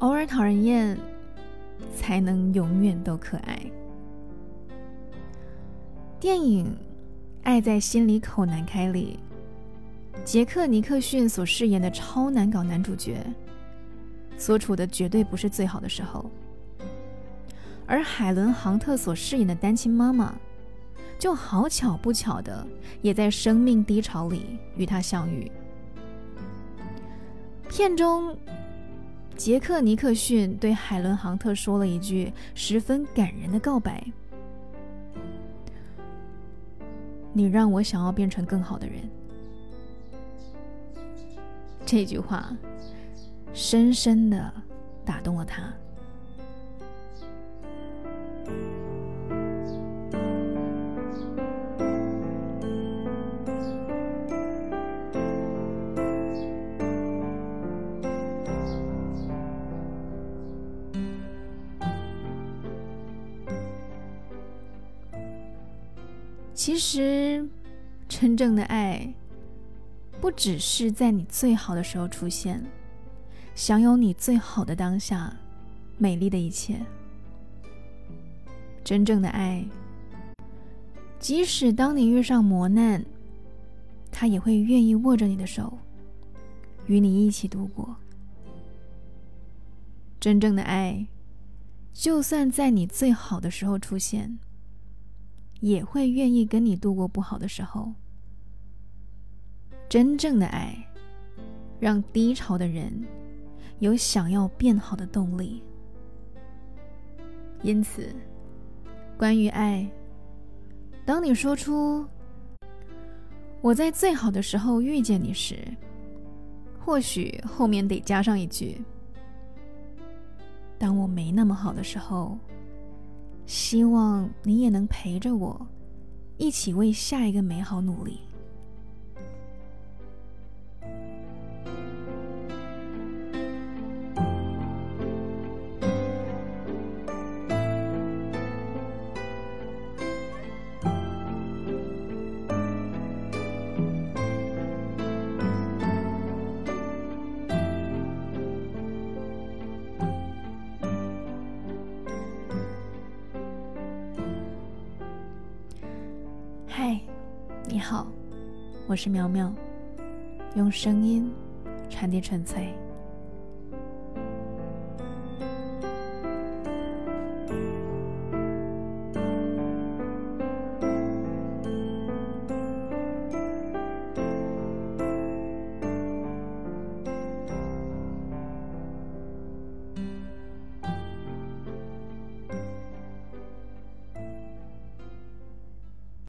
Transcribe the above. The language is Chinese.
偶尔讨人厌，才能永远都可爱。电影《爱在心里口难开》里，杰克·尼克逊所饰演的超难搞男主角，所处的绝对不是最好的时候；而海伦·杭特所饰演的单亲妈妈，就好巧不巧的，也在生命低潮里与他相遇。片中，杰克·尼克逊对海伦·杭特说了一句十分感人的告白：“你让我想要变成更好的人。”这句话深深的打动了他。其实，真正的爱，不只是在你最好的时候出现，享有你最好的当下，美丽的一切。真正的爱，即使当你遇上磨难，他也会愿意握着你的手，与你一起度过。真正的爱，就算在你最好的时候出现。也会愿意跟你度过不好的时候。真正的爱，让低潮的人有想要变好的动力。因此，关于爱，当你说出“我在最好的时候遇见你”时，或许后面得加上一句：“当我没那么好的时候。”希望你也能陪着我，一起为下一个美好努力。嗨，你好，我是苗苗，用声音传递纯粹。